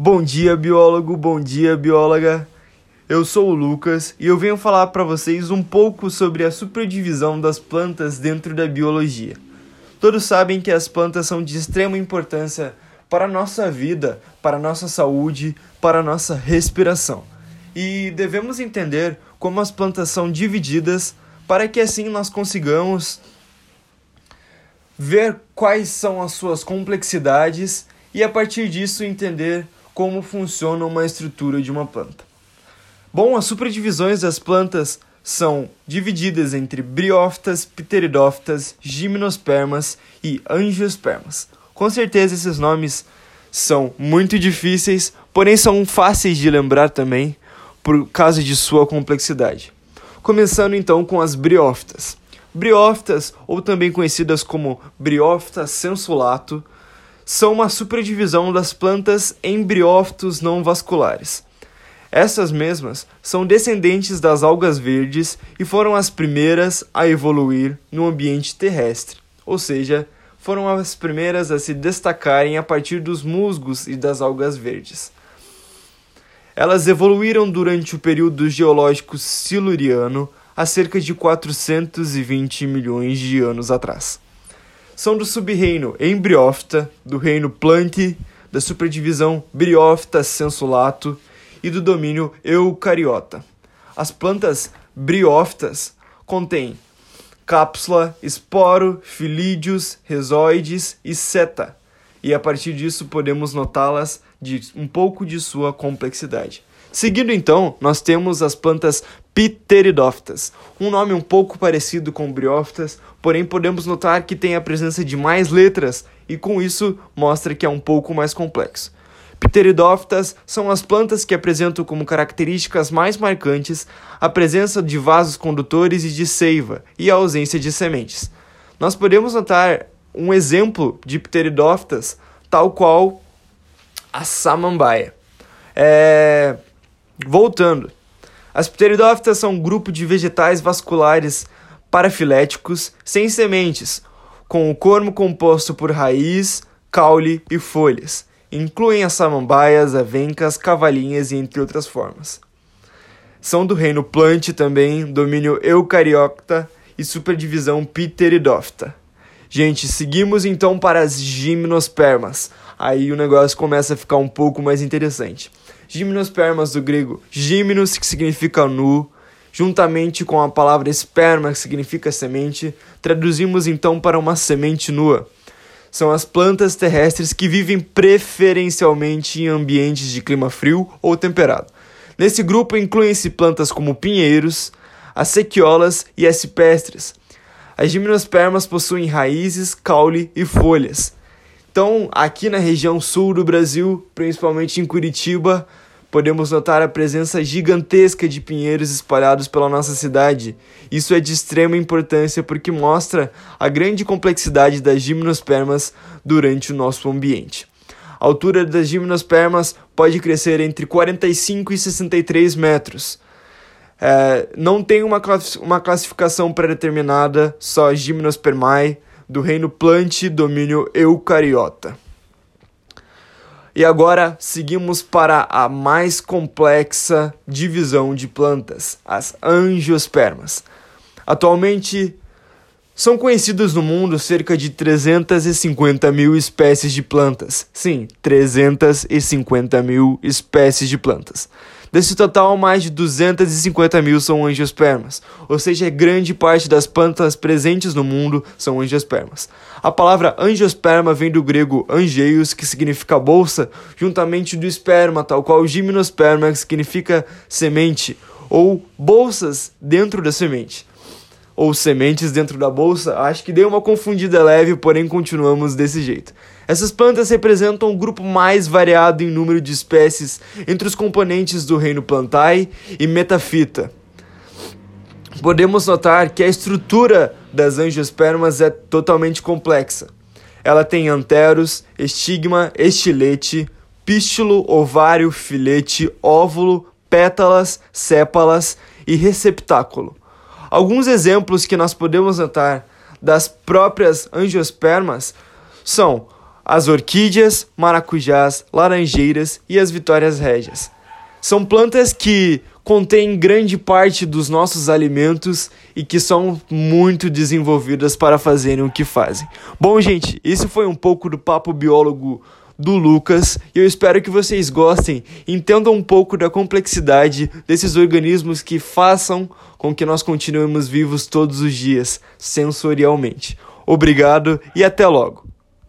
Bom dia, biólogo, bom dia, bióloga. Eu sou o Lucas e eu venho falar para vocês um pouco sobre a superdivisão das plantas dentro da biologia. Todos sabem que as plantas são de extrema importância para a nossa vida, para a nossa saúde, para a nossa respiração. E devemos entender como as plantas são divididas para que assim nós consigamos ver quais são as suas complexidades e a partir disso entender como funciona uma estrutura de uma planta. Bom, as superdivisões das plantas são divididas entre briófitas, pteridófitas, gimnospermas e angiospermas. Com certeza esses nomes são muito difíceis, porém são fáceis de lembrar também por causa de sua complexidade. Começando então com as briófitas. Briófitas, ou também conhecidas como Briófita sensulato, são uma superdivisão das plantas em briófitos não vasculares. Essas mesmas são descendentes das algas verdes e foram as primeiras a evoluir no ambiente terrestre, ou seja, foram as primeiras a se destacarem a partir dos musgos e das algas verdes. Elas evoluíram durante o período geológico siluriano há cerca de 420 milhões de anos atrás. São do subreino Embriófita, do reino Plantae, da superdivisão Briófita sensulato e do domínio eucariota. As plantas briófitas contêm cápsula, esporo, filídeos, rezoides e seta, e a partir disso podemos notá-las de um pouco de sua complexidade. Seguindo então, nós temos as plantas pteridófitas, um nome um pouco parecido com briófitas, porém podemos notar que tem a presença de mais letras e com isso mostra que é um pouco mais complexo. Pteridófitas são as plantas que apresentam como características mais marcantes a presença de vasos condutores e de seiva e a ausência de sementes. Nós podemos notar um exemplo de pteridófitas tal qual a samambaia. É... Voltando, as pteridófitas são um grupo de vegetais vasculares parafiléticos sem sementes, com o cormo composto por raiz, caule e folhas. Incluem as samambaias, avencas, cavalinhas e entre outras formas. São do reino Plante também, domínio eucariota e superdivisão Pteridófita. Gente, seguimos então para as gimnospermas. Aí o negócio começa a ficar um pouco mais interessante. Gimnospermas do grego gimnos, que significa nu, juntamente com a palavra esperma, que significa semente, traduzimos então para uma semente nua são as plantas terrestres que vivem preferencialmente em ambientes de clima frio ou temperado. Nesse grupo incluem-se plantas como pinheiros, as sequiolas e as cipestres. As gimnospermas possuem raízes, caule e folhas. Então, aqui na região sul do Brasil, principalmente em Curitiba, podemos notar a presença gigantesca de pinheiros espalhados pela nossa cidade. Isso é de extrema importância porque mostra a grande complexidade das gimnospermas durante o nosso ambiente. A altura das gimnospermas pode crescer entre 45 e 63 metros. É, não tem uma, classificação pré-determinada, só gimnospermae, do reino plante domínio eucariota. E agora seguimos para a mais complexa divisão de plantas, as angiospermas. Atualmente são conhecidas no mundo cerca de 350 mil espécies de plantas. Sim, 350 mil espécies de plantas. Desse total, mais de 250 mil são angiospermas, ou seja, grande parte das plantas presentes no mundo são angiospermas. A palavra angiosperma vem do grego angeios, que significa bolsa, juntamente do esperma, tal qual gimnosperma, que significa semente, ou bolsas dentro da semente ou sementes dentro da bolsa, acho que deu uma confundida leve, porém continuamos desse jeito. Essas plantas representam o grupo mais variado em número de espécies entre os componentes do reino Plantae e Metafita. Podemos notar que a estrutura das angiospermas é totalmente complexa. Ela tem anteros, estigma, estilete, pístulo, ovário, filete, óvulo, pétalas, sépalas e receptáculo. Alguns exemplos que nós podemos notar das próprias angiospermas são as orquídeas, maracujás, laranjeiras e as vitórias régias. São plantas que contêm grande parte dos nossos alimentos e que são muito desenvolvidas para fazerem o que fazem. Bom, gente, isso foi um pouco do papo biólogo do Lucas e eu espero que vocês gostem, entendam um pouco da complexidade desses organismos que façam com que nós continuemos vivos todos os dias, sensorialmente. Obrigado e até logo!